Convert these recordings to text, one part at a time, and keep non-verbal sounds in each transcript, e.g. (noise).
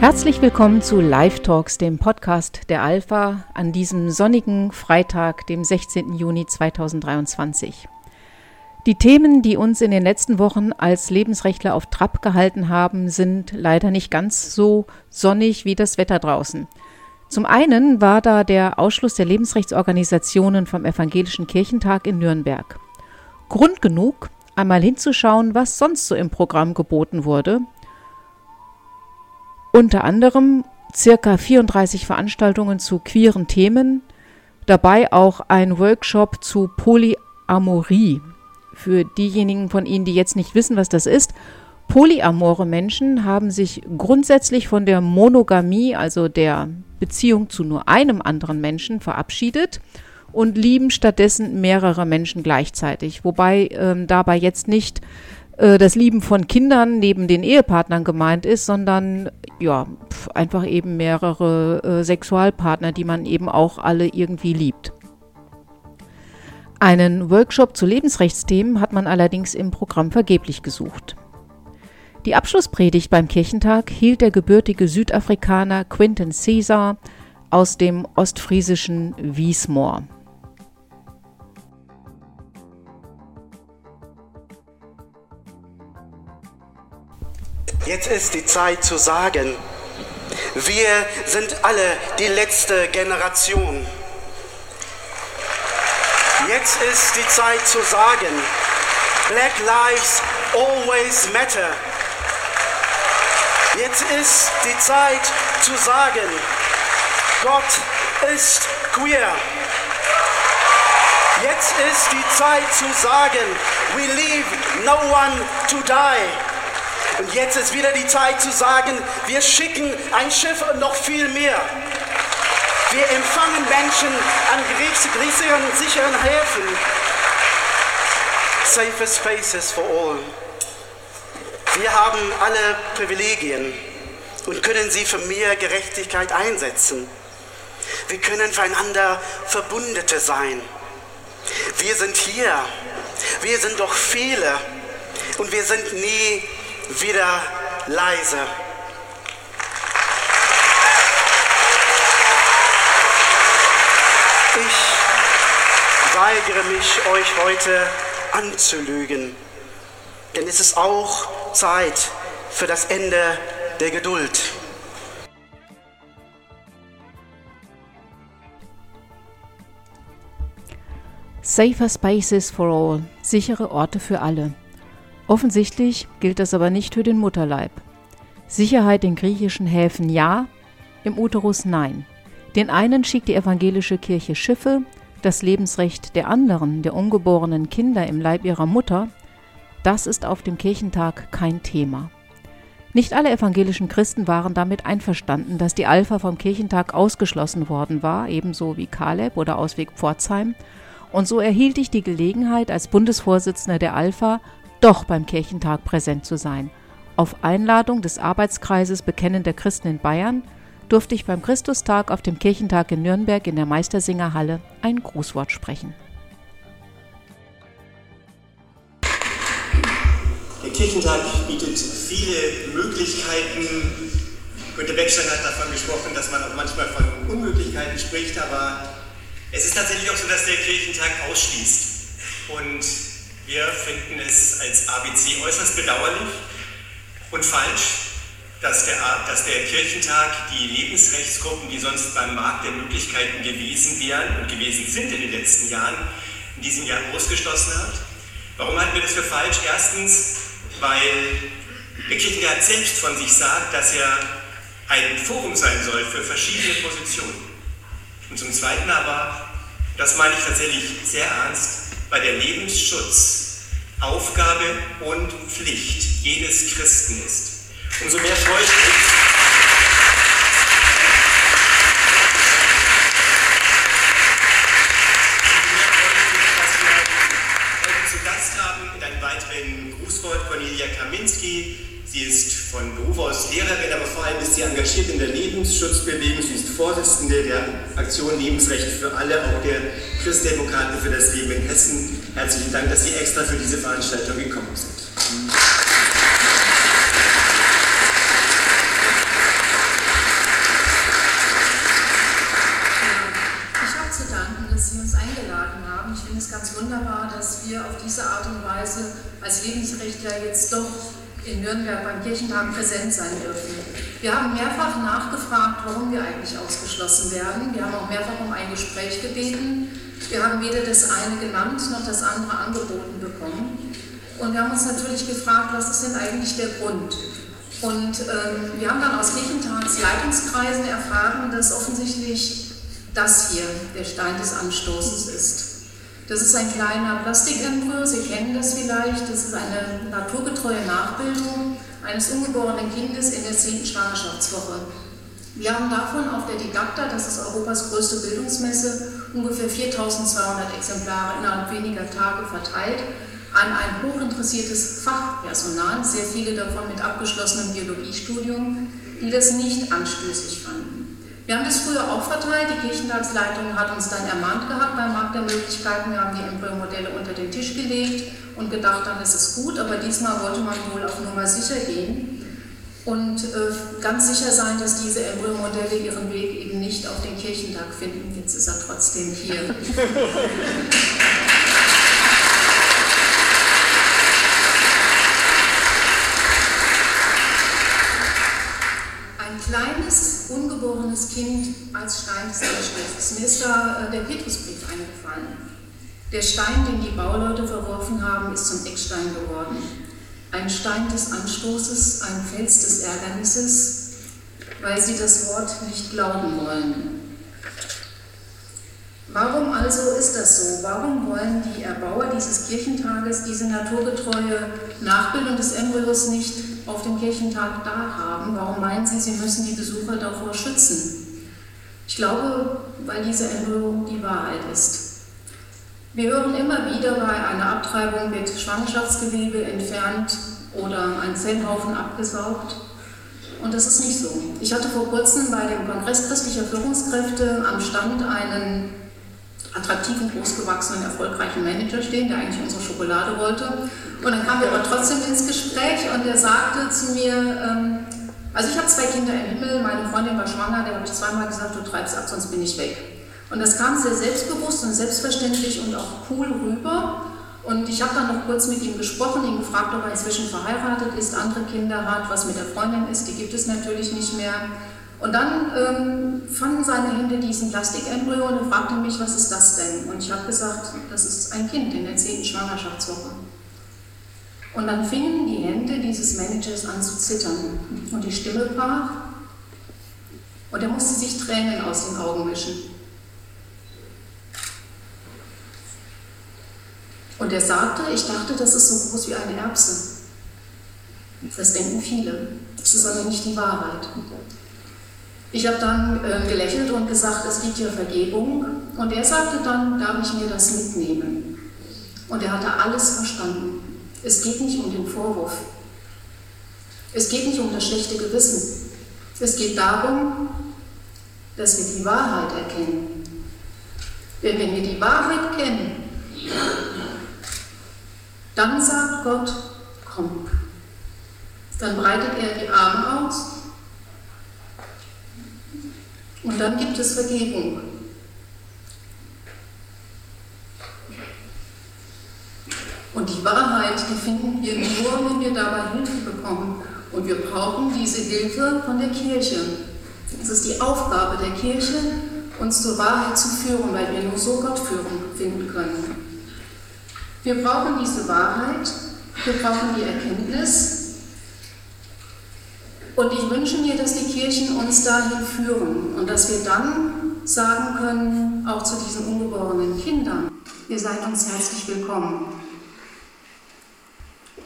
Herzlich willkommen zu Live Talks, dem Podcast der Alpha an diesem sonnigen Freitag, dem 16. Juni 2023. Die Themen, die uns in den letzten Wochen als Lebensrechtler auf Trab gehalten haben, sind leider nicht ganz so sonnig wie das Wetter draußen. Zum einen war da der Ausschluss der Lebensrechtsorganisationen vom Evangelischen Kirchentag in Nürnberg. Grund genug, einmal hinzuschauen, was sonst so im Programm geboten wurde. Unter anderem circa 34 Veranstaltungen zu queeren Themen, dabei auch ein Workshop zu Polyamorie, für diejenigen von Ihnen, die jetzt nicht wissen, was das ist, polyamore Menschen haben sich grundsätzlich von der Monogamie, also der Beziehung zu nur einem anderen Menschen, verabschiedet und lieben stattdessen mehrere Menschen gleichzeitig. Wobei ähm, dabei jetzt nicht äh, das Lieben von Kindern neben den Ehepartnern gemeint ist, sondern ja, einfach eben mehrere äh, Sexualpartner, die man eben auch alle irgendwie liebt. Einen Workshop zu Lebensrechtsthemen hat man allerdings im Programm vergeblich gesucht. Die Abschlusspredigt beim Kirchentag hielt der gebürtige Südafrikaner Quinton Caesar aus dem ostfriesischen Wiesmoor. Jetzt ist die Zeit zu sagen, wir sind alle die letzte Generation. Jetzt ist die Zeit zu sagen, Black Lives always matter. Jetzt ist die Zeit zu sagen, Gott ist queer. Jetzt ist die Zeit zu sagen, we leave no one to die. Und jetzt ist wieder die Zeit zu sagen, wir schicken ein Schiff und noch viel mehr. Wir empfangen Menschen an sicheren, sicheren Häfen. Safer Spaces for all. Wir haben alle Privilegien und können sie für mehr Gerechtigkeit einsetzen. Wir können füreinander Verbündete sein. Wir sind hier. Wir sind doch viele. Und wir sind nie wieder leise. weigere mich, euch heute anzulügen. Denn es ist auch Zeit für das Ende der Geduld. Safer Spaces for All, sichere Orte für alle. Offensichtlich gilt das aber nicht für den Mutterleib. Sicherheit in griechischen Häfen ja, im Uterus nein. Den einen schickt die evangelische Kirche Schiffe, das Lebensrecht der anderen, der ungeborenen Kinder im Leib ihrer Mutter, das ist auf dem Kirchentag kein Thema. Nicht alle evangelischen Christen waren damit einverstanden, dass die Alpha vom Kirchentag ausgeschlossen worden war, ebenso wie Kaleb oder Ausweg Pforzheim, und so erhielt ich die Gelegenheit, als Bundesvorsitzender der Alpha doch beim Kirchentag präsent zu sein, auf Einladung des Arbeitskreises Bekennender Christen in Bayern – durfte ich beim Christustag auf dem Kirchentag in Nürnberg in der Meistersingerhalle ein Grußwort sprechen. Kirchentag bietet viele Möglichkeiten. Günter Beckstein hat davon gesprochen, dass man auch manchmal von Unmöglichkeiten spricht, aber es ist tatsächlich auch so, dass der Kirchentag ausschließt. Und wir finden es als ABC äußerst bedauerlich und falsch, dass der, dass der Kirchentag die Lebensrechtsgruppen, die sonst beim Markt der Möglichkeiten gewesen wären und gewesen sind in den letzten Jahren, in diesem Jahr ausgeschlossen hat. Warum halten wir das für falsch? Erstens, weil Kirchentag selbst von sich sagt, dass er ein Forum sein soll für verschiedene Positionen. Und zum Zweiten aber, das meine ich tatsächlich sehr ernst, bei der Lebensschutz Aufgabe und Pflicht jedes Christen ist. Umso mehr freue ich mich. Von Beruf aus Lehrerin, aber vor allem ist sie engagiert in der Lebensschutzbewegung. Sie ist Vorsitzende der Aktion Lebensrecht für alle, auch der Christdemokraten für das Leben in Hessen. Herzlichen Dank, dass Sie extra für diese Veranstaltung gekommen sind. wunderbar, dass wir auf diese Art und Weise als Lebensrechtler jetzt doch in Nürnberg beim Kirchentag präsent sein dürfen. Wir haben mehrfach nachgefragt, warum wir eigentlich ausgeschlossen werden. Wir haben auch mehrfach um ein Gespräch gebeten. Wir haben weder das eine genannt noch das andere angeboten bekommen. Und wir haben uns natürlich gefragt, was ist denn eigentlich der Grund? Und ähm, wir haben dann aus Kirchentagsleitungskreisen erfahren, dass offensichtlich das hier der Stein des Anstoßes ist. Das ist ein kleiner Plastikenbryo, Sie kennen das vielleicht. Das ist eine naturgetreue Nachbildung eines ungeborenen Kindes in der 10. Schwangerschaftswoche. Wir haben davon auf der Didakta, das ist Europas größte Bildungsmesse, ungefähr 4200 Exemplare innerhalb weniger Tage verteilt an ein hochinteressiertes Fachpersonal, sehr viele davon mit abgeschlossenem Biologiestudium, die das nicht anstößig fanden. Wir haben das früher auch verteilt. Die Kirchentagsleitung hat uns dann ermahnt gehabt beim Markt der Möglichkeiten. Wir haben die Embryomodelle unter den Tisch gelegt und gedacht, dann ist es gut. Aber diesmal wollte man wohl auf Nummer sicher gehen und äh, ganz sicher sein, dass diese Embryomodelle ihren Weg eben nicht auf den Kirchentag finden. Jetzt ist er trotzdem hier. (laughs) ungeborenes Kind als Stein des Anstoßes. Mir ist da äh, der Petrusbrief eingefallen. Der Stein, den die Bauleute verworfen haben, ist zum Eckstein geworden. Ein Stein des Anstoßes, ein Fels des Ärgernisses, weil sie das Wort nicht glauben wollen. Warum also ist das so? Warum wollen die Erbauer dieses Kirchentages diese naturgetreue Nachbildung des Embryos nicht auf dem Kirchentag da haben? Warum meinen sie, sie müssen die Besucher davor schützen? Ich glaube, weil diese Embryo die Wahrheit ist. Wir hören immer wieder bei einer Abtreibung wird Schwangerschaftsgewebe entfernt oder ein Zellhaufen abgesaugt. Und das ist nicht so. Ich hatte vor kurzem bei dem Kongress christlicher Führungskräfte am Stand einen attraktiven, großgewachsenen, erfolgreichen Manager stehen, der eigentlich unsere Schokolade wollte. Und dann kamen wir aber trotzdem ins Gespräch und er sagte zu mir, ähm, also ich habe zwei Kinder im Himmel, meine Freundin war schwanger, der habe ich zweimal gesagt, du treibst ab, sonst bin ich weg. Und das kam sehr selbstbewusst und selbstverständlich und auch cool rüber. Und ich habe dann noch kurz mit ihm gesprochen, ihn gefragt, ob er inzwischen verheiratet ist, andere Kinder hat, was mit der Freundin ist, die gibt es natürlich nicht mehr. Und dann ähm, fanden seine Hände diesen Plastikenbryo und er fragte mich, was ist das denn? Und ich habe gesagt, das ist ein Kind in der zehnten Schwangerschaftswoche. Und dann fingen die Hände dieses Managers an zu zittern und die Stimme brach und er musste sich Tränen aus den Augen wischen. Und er sagte, ich dachte, das ist so groß wie eine Erbse. Das denken viele. Das ist aber nicht die Wahrheit. Ich habe dann äh, gelächelt und gesagt, es gibt ja Vergebung. Und er sagte dann, darf ich mir das mitnehmen? Und er hatte alles verstanden. Es geht nicht um den Vorwurf. Es geht nicht um das schlechte Gewissen. Es geht darum, dass wir die Wahrheit erkennen. Denn wenn wir die Wahrheit kennen, dann sagt Gott, komm. Dann breitet er die Arme aus und dann gibt es Vergebung. Und die Wahrheit, die finden wir nur, wenn wir dabei Hilfe bekommen. Und wir brauchen diese Hilfe von der Kirche. Es ist die Aufgabe der Kirche, uns zur Wahrheit zu führen, weil wir nur so Gott führen, finden können. Wir brauchen diese Wahrheit, wir brauchen die Erkenntnis, und ich wünsche mir, dass die Kirchen uns dahin führen und dass wir dann sagen können, auch zu diesen ungeborenen Kindern, ihr seid uns herzlich willkommen.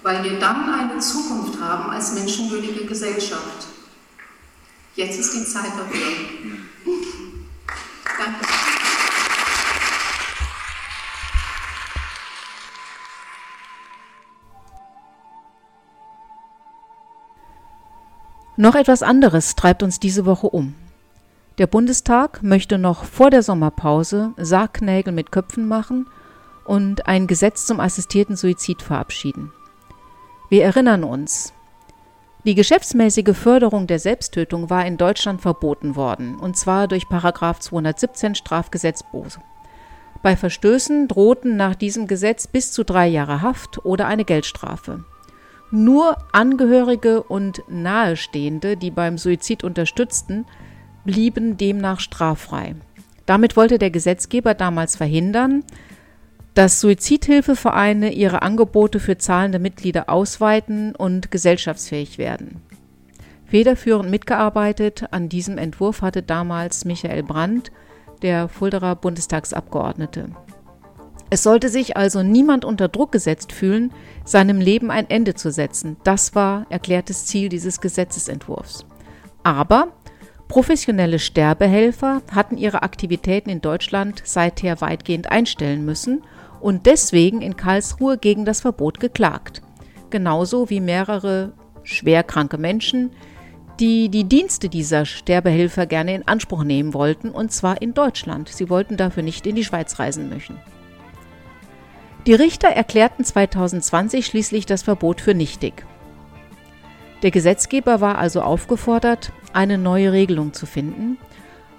Weil wir dann eine Zukunft haben als menschenwürdige Gesellschaft. Jetzt ist die Zeit dafür. Noch etwas anderes treibt uns diese Woche um. Der Bundestag möchte noch vor der Sommerpause Sargnägel mit Köpfen machen und ein Gesetz zum assistierten Suizid verabschieden. Wir erinnern uns, die geschäftsmäßige Förderung der Selbsttötung war in Deutschland verboten worden, und zwar durch 217 Strafgesetzbuch. Bei Verstößen drohten nach diesem Gesetz bis zu drei Jahre Haft oder eine Geldstrafe. Nur Angehörige und Nahestehende, die beim Suizid unterstützten, blieben demnach straffrei. Damit wollte der Gesetzgeber damals verhindern, dass Suizidhilfevereine ihre Angebote für zahlende Mitglieder ausweiten und gesellschaftsfähig werden. Federführend mitgearbeitet an diesem Entwurf hatte damals Michael Brandt, der Fulderer Bundestagsabgeordnete. Es sollte sich also niemand unter Druck gesetzt fühlen, seinem Leben ein Ende zu setzen. Das war erklärtes Ziel dieses Gesetzesentwurfs. Aber professionelle Sterbehelfer hatten ihre Aktivitäten in Deutschland seither weitgehend einstellen müssen und deswegen in Karlsruhe gegen das Verbot geklagt. Genauso wie mehrere schwerkranke Menschen, die die Dienste dieser Sterbehelfer gerne in Anspruch nehmen wollten, und zwar in Deutschland. Sie wollten dafür nicht in die Schweiz reisen möchten. Die Richter erklärten 2020 schließlich das Verbot für nichtig. Der Gesetzgeber war also aufgefordert, eine neue Regelung zu finden,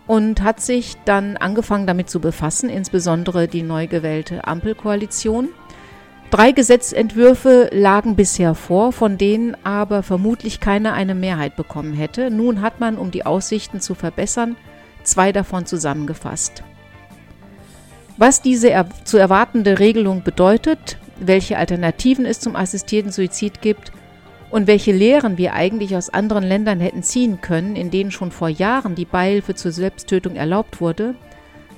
und hat sich dann angefangen damit zu befassen, insbesondere die neu gewählte Ampelkoalition. Drei Gesetzentwürfe lagen bisher vor, von denen aber vermutlich keiner eine Mehrheit bekommen hätte. Nun hat man, um die Aussichten zu verbessern, zwei davon zusammengefasst. Was diese er zu erwartende Regelung bedeutet, welche Alternativen es zum assistierten Suizid gibt und welche Lehren wir eigentlich aus anderen Ländern hätten ziehen können, in denen schon vor Jahren die Beihilfe zur Selbsttötung erlaubt wurde,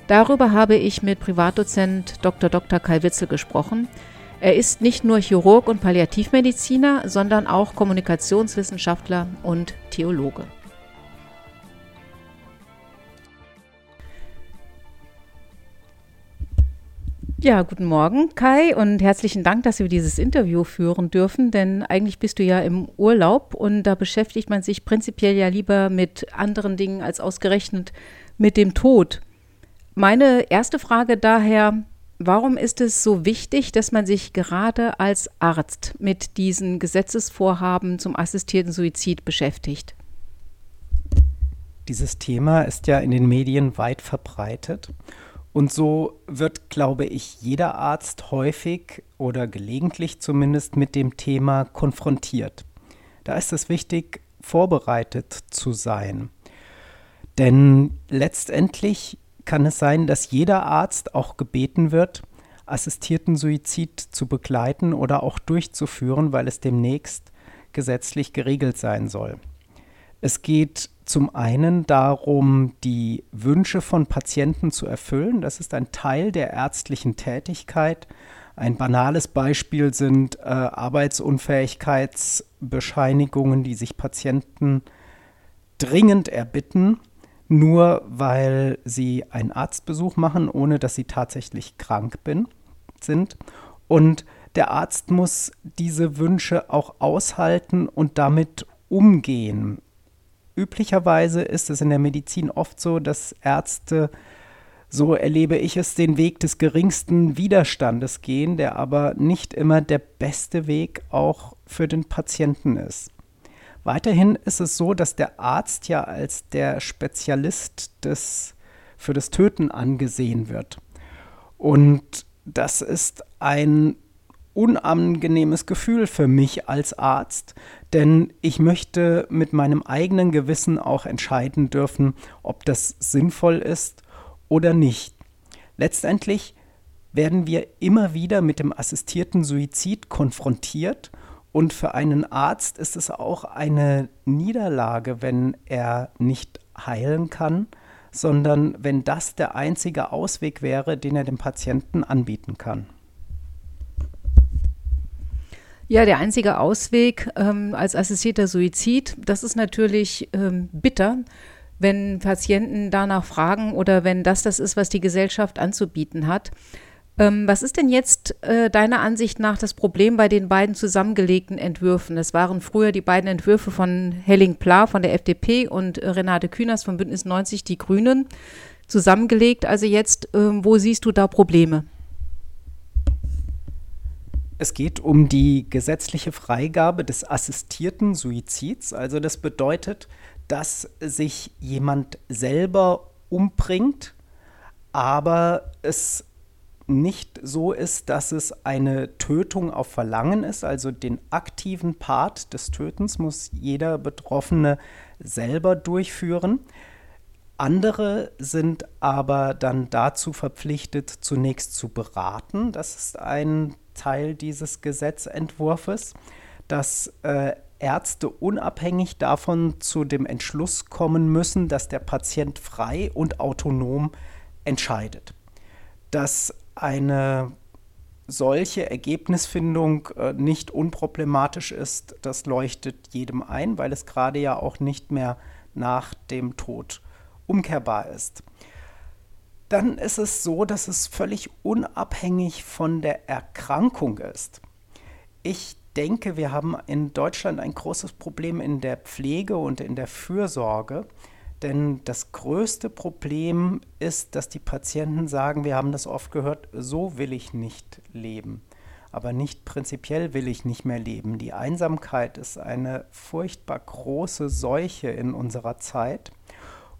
darüber habe ich mit Privatdozent Dr. Dr. Kai Witzel gesprochen. Er ist nicht nur Chirurg und Palliativmediziner, sondern auch Kommunikationswissenschaftler und Theologe. Ja, guten Morgen, Kai, und herzlichen Dank, dass wir dieses Interview führen dürfen, denn eigentlich bist du ja im Urlaub und da beschäftigt man sich prinzipiell ja lieber mit anderen Dingen als ausgerechnet mit dem Tod. Meine erste Frage daher, warum ist es so wichtig, dass man sich gerade als Arzt mit diesen Gesetzesvorhaben zum assistierten Suizid beschäftigt? Dieses Thema ist ja in den Medien weit verbreitet und so wird, glaube ich, jeder Arzt häufig oder gelegentlich zumindest mit dem Thema konfrontiert. Da ist es wichtig, vorbereitet zu sein. Denn letztendlich kann es sein, dass jeder Arzt auch gebeten wird, assistierten Suizid zu begleiten oder auch durchzuführen, weil es demnächst gesetzlich geregelt sein soll. Es geht zum einen darum, die Wünsche von Patienten zu erfüllen. Das ist ein Teil der ärztlichen Tätigkeit. Ein banales Beispiel sind äh, Arbeitsunfähigkeitsbescheinigungen, die sich Patienten dringend erbitten, nur weil sie einen Arztbesuch machen, ohne dass sie tatsächlich krank bin, sind. Und der Arzt muss diese Wünsche auch aushalten und damit umgehen. Üblicherweise ist es in der Medizin oft so, dass Ärzte, so erlebe ich es, den Weg des geringsten Widerstandes gehen, der aber nicht immer der beste Weg auch für den Patienten ist. Weiterhin ist es so, dass der Arzt ja als der Spezialist des, für das Töten angesehen wird. Und das ist ein unangenehmes Gefühl für mich als Arzt, denn ich möchte mit meinem eigenen Gewissen auch entscheiden dürfen, ob das sinnvoll ist oder nicht. Letztendlich werden wir immer wieder mit dem assistierten Suizid konfrontiert und für einen Arzt ist es auch eine Niederlage, wenn er nicht heilen kann, sondern wenn das der einzige Ausweg wäre, den er dem Patienten anbieten kann. Ja, der einzige Ausweg ähm, als assistierter Suizid, das ist natürlich ähm, bitter, wenn Patienten danach fragen oder wenn das das ist, was die Gesellschaft anzubieten hat. Ähm, was ist denn jetzt äh, deiner Ansicht nach das Problem bei den beiden zusammengelegten Entwürfen? Das waren früher die beiden Entwürfe von Helling Pla von der FDP und äh, Renate Künast von Bündnis 90 Die Grünen zusammengelegt. Also jetzt, äh, wo siehst du da Probleme? Es geht um die gesetzliche Freigabe des assistierten Suizids. Also das bedeutet, dass sich jemand selber umbringt, aber es nicht so ist, dass es eine Tötung auf Verlangen ist, also den aktiven Part des Tötens muss jeder Betroffene selber durchführen. Andere sind aber dann dazu verpflichtet, zunächst zu beraten. Das ist ein Teil dieses Gesetzentwurfs, dass äh, Ärzte unabhängig davon zu dem Entschluss kommen müssen, dass der Patient frei und autonom entscheidet. Dass eine solche Ergebnisfindung äh, nicht unproblematisch ist, das leuchtet jedem ein, weil es gerade ja auch nicht mehr nach dem Tod umkehrbar ist. Dann ist es so, dass es völlig unabhängig von der Erkrankung ist. Ich denke, wir haben in Deutschland ein großes Problem in der Pflege und in der Fürsorge. Denn das größte Problem ist, dass die Patienten sagen, wir haben das oft gehört, so will ich nicht leben. Aber nicht prinzipiell will ich nicht mehr leben. Die Einsamkeit ist eine furchtbar große Seuche in unserer Zeit.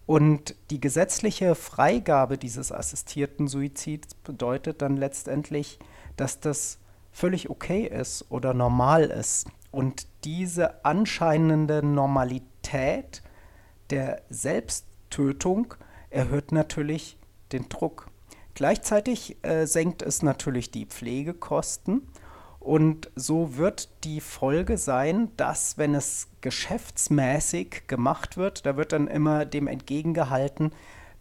Und die gesetzliche Freigabe dieses assistierten Suizids bedeutet dann letztendlich, dass das völlig okay ist oder normal ist. Und diese anscheinende Normalität der Selbsttötung erhöht natürlich den Druck. Gleichzeitig äh, senkt es natürlich die Pflegekosten und so wird die Folge sein, dass wenn es geschäftsmäßig gemacht wird, da wird dann immer dem entgegengehalten,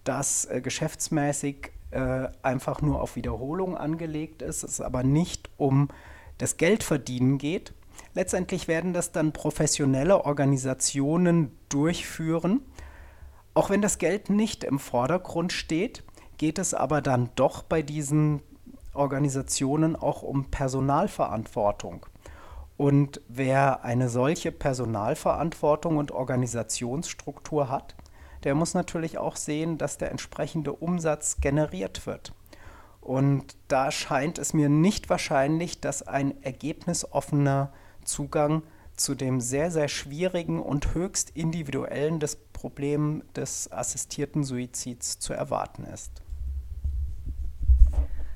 dass äh, geschäftsmäßig äh, einfach nur auf Wiederholung angelegt ist, es aber nicht um das Geldverdienen geht, Letztendlich werden das dann professionelle Organisationen durchführen. Auch wenn das Geld nicht im Vordergrund steht, geht es aber dann doch bei diesen Organisationen auch um Personalverantwortung. Und wer eine solche Personalverantwortung und Organisationsstruktur hat, der muss natürlich auch sehen, dass der entsprechende Umsatz generiert wird. Und da scheint es mir nicht wahrscheinlich, dass ein ergebnisoffener Zugang zu dem sehr, sehr schwierigen und höchst individuellen des Problem des assistierten Suizids zu erwarten ist.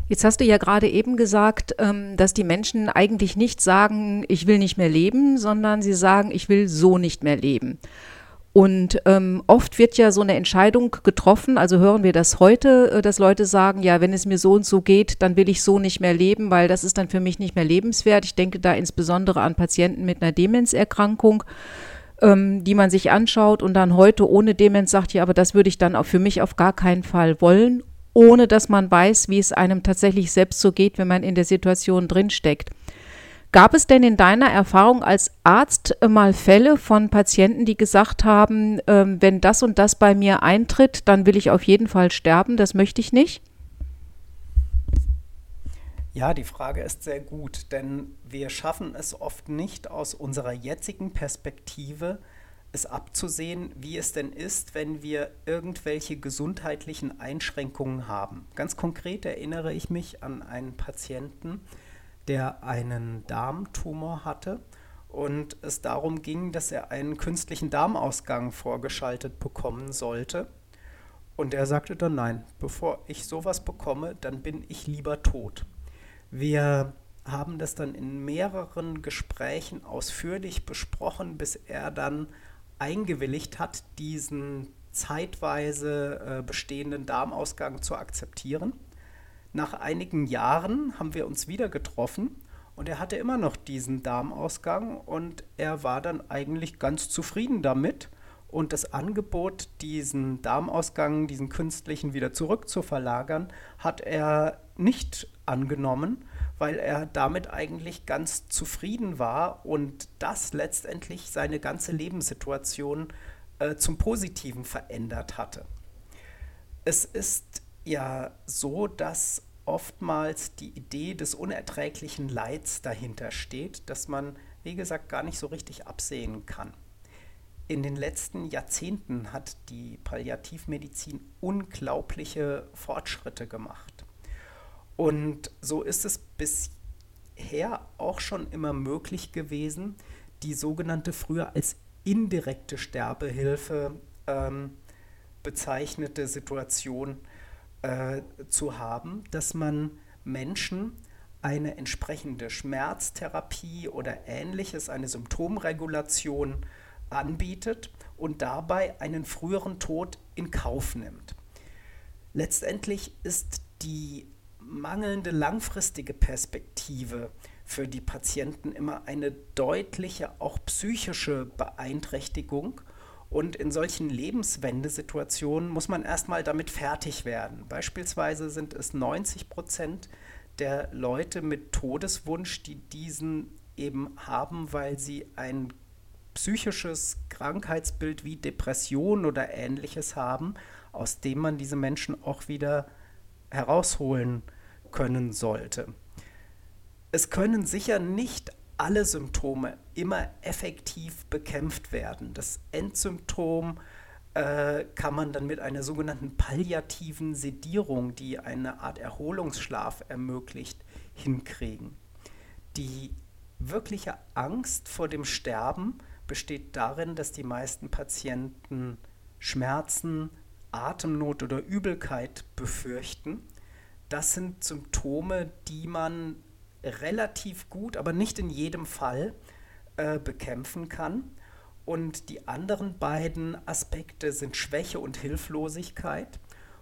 Jetzt hast du ja gerade eben gesagt, ähm, dass die Menschen eigentlich nicht sagen, ich will nicht mehr leben, sondern sie sagen, ich will so nicht mehr leben. Und ähm, oft wird ja so eine Entscheidung getroffen, also hören wir das heute, äh, dass Leute sagen, ja, wenn es mir so und so geht, dann will ich so nicht mehr leben, weil das ist dann für mich nicht mehr lebenswert. Ich denke da insbesondere an Patienten mit einer Demenzerkrankung, ähm, die man sich anschaut und dann heute ohne Demenz sagt, ja, aber das würde ich dann auch für mich auf gar keinen Fall wollen, ohne dass man weiß, wie es einem tatsächlich selbst so geht, wenn man in der Situation drinsteckt. Gab es denn in deiner Erfahrung als Arzt mal Fälle von Patienten, die gesagt haben, ähm, wenn das und das bei mir eintritt, dann will ich auf jeden Fall sterben, das möchte ich nicht? Ja, die Frage ist sehr gut, denn wir schaffen es oft nicht aus unserer jetzigen Perspektive, es abzusehen, wie es denn ist, wenn wir irgendwelche gesundheitlichen Einschränkungen haben. Ganz konkret erinnere ich mich an einen Patienten, der einen Darmtumor hatte und es darum ging, dass er einen künstlichen Darmausgang vorgeschaltet bekommen sollte. Und er sagte dann, nein, bevor ich sowas bekomme, dann bin ich lieber tot. Wir haben das dann in mehreren Gesprächen ausführlich besprochen, bis er dann eingewilligt hat, diesen zeitweise äh, bestehenden Darmausgang zu akzeptieren. Nach einigen Jahren haben wir uns wieder getroffen und er hatte immer noch diesen Darmausgang und er war dann eigentlich ganz zufrieden damit. Und das Angebot, diesen Darmausgang, diesen künstlichen wieder zurück zu verlagern, hat er nicht angenommen, weil er damit eigentlich ganz zufrieden war und das letztendlich seine ganze Lebenssituation äh, zum Positiven verändert hatte. Es ist ja so, dass oftmals die Idee des unerträglichen Leids dahinter steht, dass man, wie gesagt, gar nicht so richtig absehen kann. In den letzten Jahrzehnten hat die Palliativmedizin unglaubliche Fortschritte gemacht. Und so ist es bisher auch schon immer möglich gewesen, die sogenannte früher als indirekte Sterbehilfe ähm, bezeichnete Situation äh, zu haben, dass man Menschen eine entsprechende Schmerztherapie oder ähnliches, eine Symptomregulation anbietet und dabei einen früheren Tod in Kauf nimmt. Letztendlich ist die mangelnde langfristige Perspektive für die Patienten immer eine deutliche, auch psychische Beeinträchtigung. Und in solchen Lebenswendesituationen muss man erstmal damit fertig werden. Beispielsweise sind es 90 Prozent der Leute mit Todeswunsch, die diesen eben haben, weil sie ein psychisches Krankheitsbild wie Depression oder ähnliches haben, aus dem man diese Menschen auch wieder herausholen können sollte. Es können sicher nicht alle Symptome immer effektiv bekämpft werden. Das Endsymptom äh, kann man dann mit einer sogenannten palliativen Sedierung, die eine Art Erholungsschlaf ermöglicht, hinkriegen. Die wirkliche Angst vor dem Sterben besteht darin, dass die meisten Patienten Schmerzen, Atemnot oder Übelkeit befürchten. Das sind Symptome, die man relativ gut, aber nicht in jedem Fall äh, bekämpfen kann. Und die anderen beiden Aspekte sind Schwäche und Hilflosigkeit.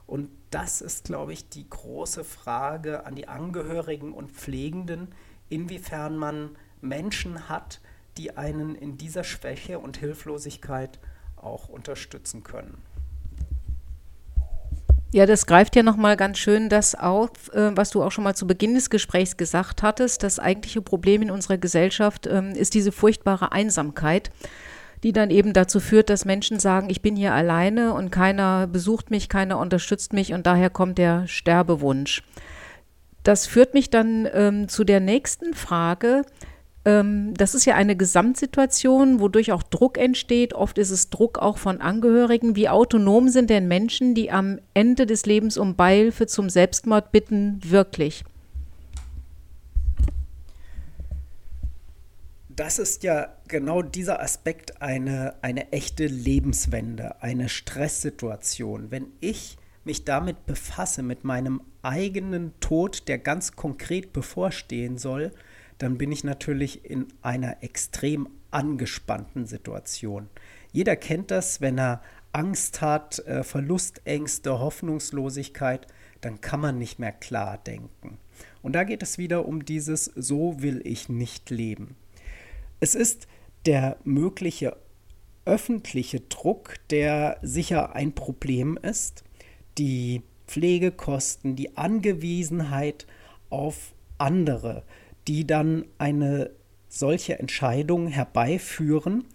Und das ist, glaube ich, die große Frage an die Angehörigen und Pflegenden, inwiefern man Menschen hat, die einen in dieser Schwäche und Hilflosigkeit auch unterstützen können. Ja, das greift ja nochmal ganz schön das auf, äh, was du auch schon mal zu Beginn des Gesprächs gesagt hattest. Das eigentliche Problem in unserer Gesellschaft ähm, ist diese furchtbare Einsamkeit, die dann eben dazu führt, dass Menschen sagen, ich bin hier alleine und keiner besucht mich, keiner unterstützt mich und daher kommt der Sterbewunsch. Das führt mich dann ähm, zu der nächsten Frage, das ist ja eine Gesamtsituation, wodurch auch Druck entsteht. Oft ist es Druck auch von Angehörigen. Wie autonom sind denn Menschen, die am Ende des Lebens um Beihilfe zum Selbstmord bitten, wirklich? Das ist ja genau dieser Aspekt eine, eine echte Lebenswende, eine Stresssituation. Wenn ich mich damit befasse, mit meinem eigenen Tod, der ganz konkret bevorstehen soll, dann bin ich natürlich in einer extrem angespannten Situation. Jeder kennt das, wenn er Angst hat, äh, Verlustängste, Hoffnungslosigkeit, dann kann man nicht mehr klar denken. Und da geht es wieder um dieses So will ich nicht leben. Es ist der mögliche öffentliche Druck, der sicher ein Problem ist, die Pflegekosten, die Angewiesenheit auf andere, die dann eine solche Entscheidung herbeiführen,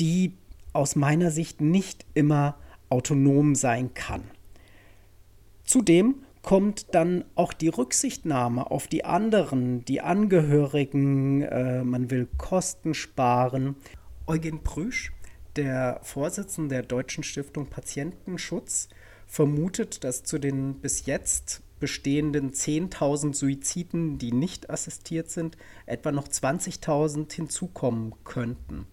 die aus meiner Sicht nicht immer autonom sein kann. Zudem kommt dann auch die Rücksichtnahme auf die anderen, die Angehörigen, äh, man will Kosten sparen. Eugen Prüsch, der Vorsitzende der Deutschen Stiftung Patientenschutz, vermutet, dass zu den bis jetzt bestehenden 10.000 Suiziden, die nicht assistiert sind, etwa noch 20.000 hinzukommen könnten.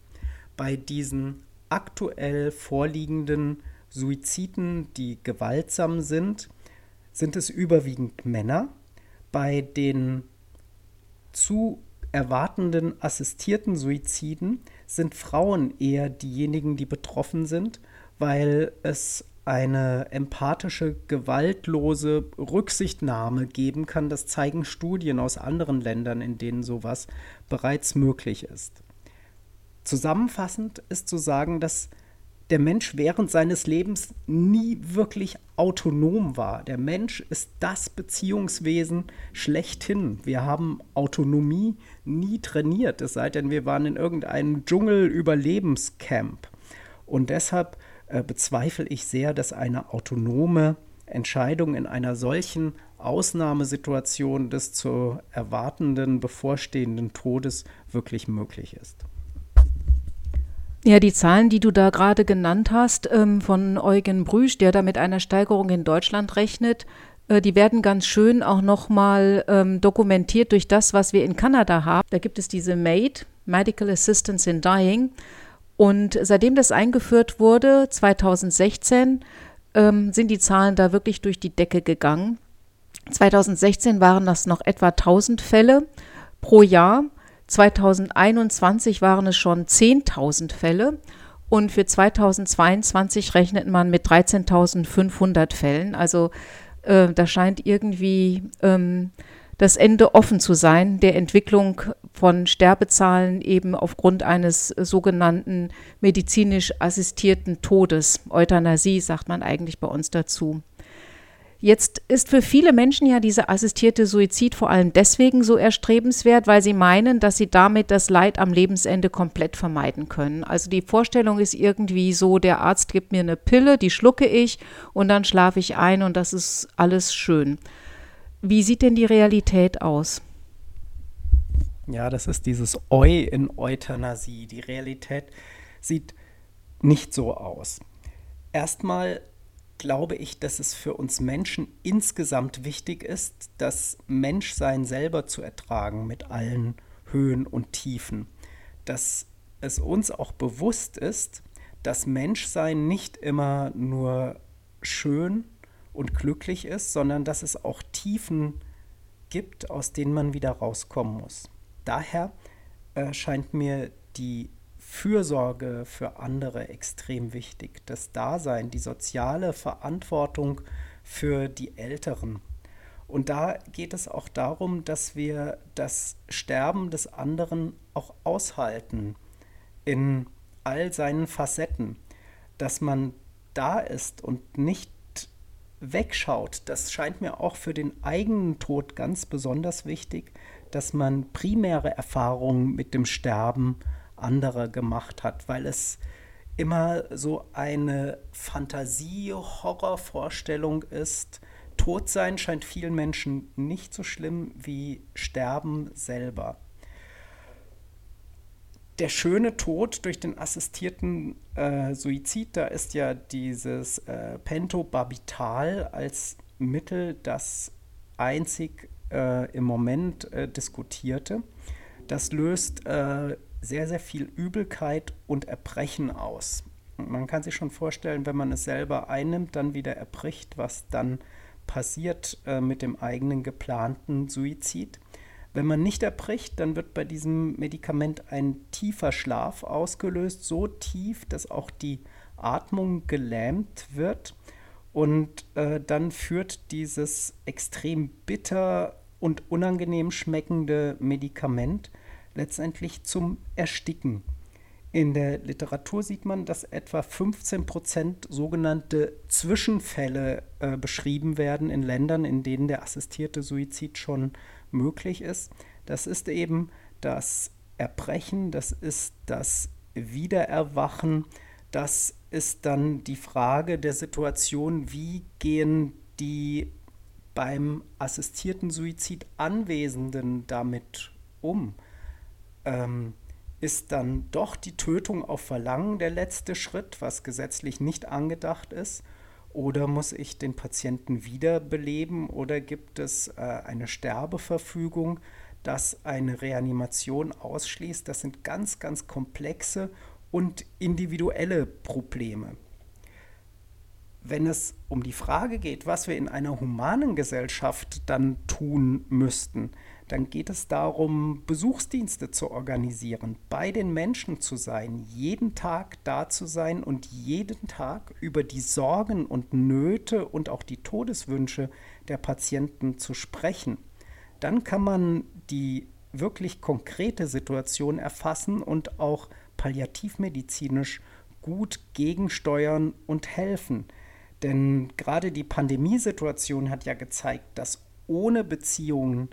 Bei diesen aktuell vorliegenden Suiziden, die gewaltsam sind, sind es überwiegend Männer. Bei den zu erwartenden assistierten Suiziden sind Frauen eher diejenigen, die betroffen sind, weil es eine empathische, gewaltlose Rücksichtnahme geben kann. Das zeigen Studien aus anderen Ländern, in denen sowas bereits möglich ist. Zusammenfassend ist zu sagen, dass der Mensch während seines Lebens nie wirklich autonom war. Der Mensch ist das Beziehungswesen schlechthin. Wir haben Autonomie nie trainiert, es sei denn, wir waren in irgendeinem Dschungel-Überlebenscamp. Und deshalb äh, bezweifle ich sehr, dass eine autonome Entscheidung in einer solchen Ausnahmesituation des zu erwartenden, bevorstehenden Todes wirklich möglich ist. Ja, die Zahlen, die du da gerade genannt hast, ähm, von Eugen Brüsch, der da mit einer Steigerung in Deutschland rechnet, äh, die werden ganz schön auch nochmal ähm, dokumentiert durch das, was wir in Kanada haben. Da gibt es diese MAID, Medical Assistance in Dying. Und seitdem das eingeführt wurde, 2016, ähm, sind die Zahlen da wirklich durch die Decke gegangen. 2016 waren das noch etwa 1000 Fälle pro Jahr. 2021 waren es schon 10.000 Fälle und für 2022 rechnet man mit 13.500 Fällen. Also äh, da scheint irgendwie ähm, das Ende offen zu sein der Entwicklung von Sterbezahlen eben aufgrund eines sogenannten medizinisch assistierten Todes. Euthanasie sagt man eigentlich bei uns dazu. Jetzt ist für viele Menschen ja dieser assistierte Suizid vor allem deswegen so erstrebenswert, weil sie meinen, dass sie damit das Leid am Lebensende komplett vermeiden können. Also die Vorstellung ist irgendwie so, der Arzt gibt mir eine Pille, die schlucke ich und dann schlafe ich ein und das ist alles schön. Wie sieht denn die Realität aus? Ja, das ist dieses Eu in Euthanasie. Die Realität sieht nicht so aus. Erstmal glaube ich, dass es für uns Menschen insgesamt wichtig ist, das Menschsein selber zu ertragen mit allen Höhen und Tiefen. Dass es uns auch bewusst ist, dass Menschsein nicht immer nur schön und glücklich ist, sondern dass es auch Tiefen gibt, aus denen man wieder rauskommen muss. Daher äh, scheint mir die Fürsorge für andere extrem wichtig. Das Dasein, die soziale Verantwortung für die Älteren. Und da geht es auch darum, dass wir das Sterben des anderen auch aushalten in all seinen Facetten, dass man da ist und nicht wegschaut. Das scheint mir auch für den eigenen Tod ganz besonders wichtig, dass man primäre Erfahrungen mit dem Sterben andere gemacht hat, weil es immer so eine Fantasie-Horrorvorstellung ist. Tod sein scheint vielen Menschen nicht so schlimm wie Sterben selber. Der schöne Tod durch den assistierten äh, Suizid, da ist ja dieses äh, Pentobarbital als Mittel das einzig äh, im Moment äh, diskutierte. Das löst äh, sehr, sehr viel Übelkeit und Erbrechen aus. Man kann sich schon vorstellen, wenn man es selber einnimmt, dann wieder erbricht, was dann passiert äh, mit dem eigenen geplanten Suizid. Wenn man nicht erbricht, dann wird bei diesem Medikament ein tiefer Schlaf ausgelöst, so tief, dass auch die Atmung gelähmt wird. Und äh, dann führt dieses extrem bitter und unangenehm schmeckende Medikament letztendlich zum Ersticken. In der Literatur sieht man, dass etwa 15 Prozent sogenannte Zwischenfälle äh, beschrieben werden in Ländern, in denen der assistierte Suizid schon möglich ist. Das ist eben das Erbrechen, das ist das Wiedererwachen, das ist dann die Frage der Situation, wie gehen die beim assistierten Suizid Anwesenden damit um? ähm, ist dann doch die Tötung auf Verlangen der letzte Schritt, was gesetzlich nicht angedacht ist? Oder muss ich den Patienten wiederbeleben oder gibt es äh, eine Sterbeverfügung, das eine Reanimation ausschließt? Das sind ganz, ganz komplexe und individuelle Probleme. Wenn es um die Frage geht, was wir in einer humanen Gesellschaft dann tun müssten, dann geht es darum, Besuchsdienste zu organisieren, bei den Menschen zu sein, jeden Tag da zu sein und jeden Tag über die Sorgen und Nöte und auch die Todeswünsche der Patienten zu sprechen. Dann kann man die wirklich konkrete Situation erfassen und auch palliativmedizinisch gut gegensteuern und helfen. Denn gerade die Pandemiesituation hat ja gezeigt, dass ohne Beziehungen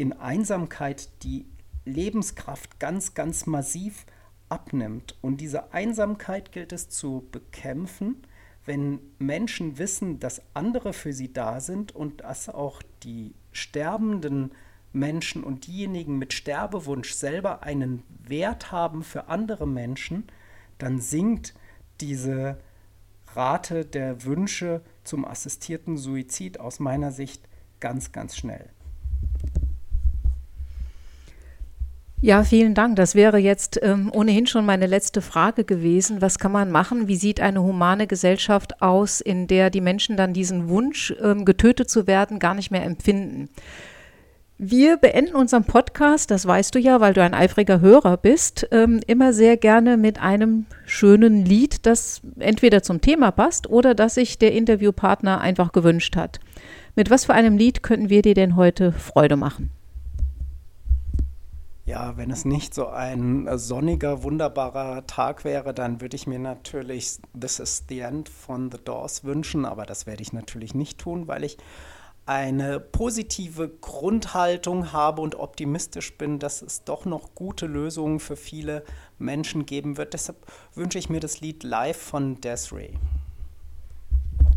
in Einsamkeit die Lebenskraft ganz, ganz massiv abnimmt. Und diese Einsamkeit gilt es zu bekämpfen, wenn Menschen wissen, dass andere für sie da sind und dass auch die sterbenden Menschen und diejenigen mit Sterbewunsch selber einen Wert haben für andere Menschen, dann sinkt diese Rate der Wünsche zum assistierten Suizid aus meiner Sicht ganz, ganz schnell. Ja, vielen Dank. Das wäre jetzt ähm, ohnehin schon meine letzte Frage gewesen. Was kann man machen? Wie sieht eine humane Gesellschaft aus, in der die Menschen dann diesen Wunsch, ähm, getötet zu werden, gar nicht mehr empfinden? Wir beenden unseren Podcast, das weißt du ja, weil du ein eifriger Hörer bist, ähm, immer sehr gerne mit einem schönen Lied, das entweder zum Thema passt oder das sich der Interviewpartner einfach gewünscht hat. Mit was für einem Lied könnten wir dir denn heute Freude machen? Ja, wenn es nicht so ein sonniger, wunderbarer Tag wäre, dann würde ich mir natürlich This is the End von The Doors wünschen, aber das werde ich natürlich nicht tun, weil ich eine positive Grundhaltung habe und optimistisch bin, dass es doch noch gute Lösungen für viele Menschen geben wird. Deshalb wünsche ich mir das Lied Live von Desiree.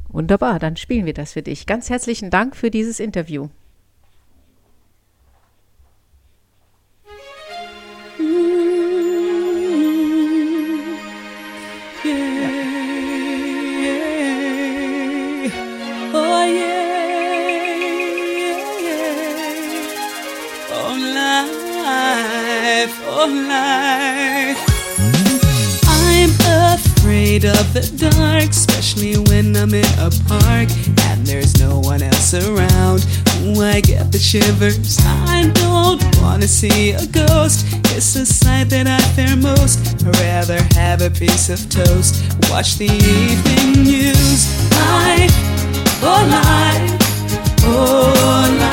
Wunderbar, dann spielen wir das für dich. Ganz herzlichen Dank für dieses Interview. Life. I'm afraid of the dark, especially when I'm in a park and there's no one else around. I get the shivers. I don't wanna see a ghost. It's a sight that I fear most. I'd rather have a piece of toast. Watch the evening news. Life, oh life, oh life,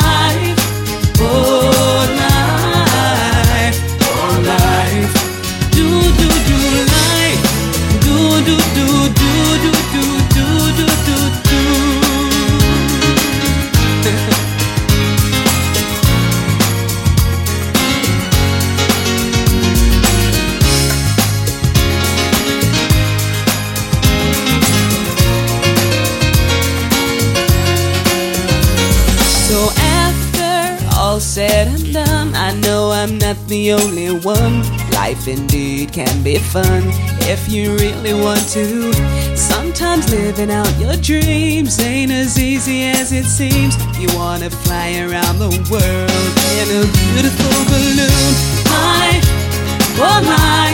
indeed can be fun if you really want to. Sometimes living out your dreams ain't as easy as it seems. You wanna fly around the world in a beautiful balloon. My, oh my,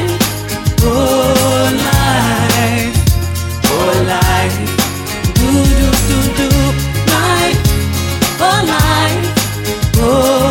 oh life, oh life, do do do do, life, oh life, oh.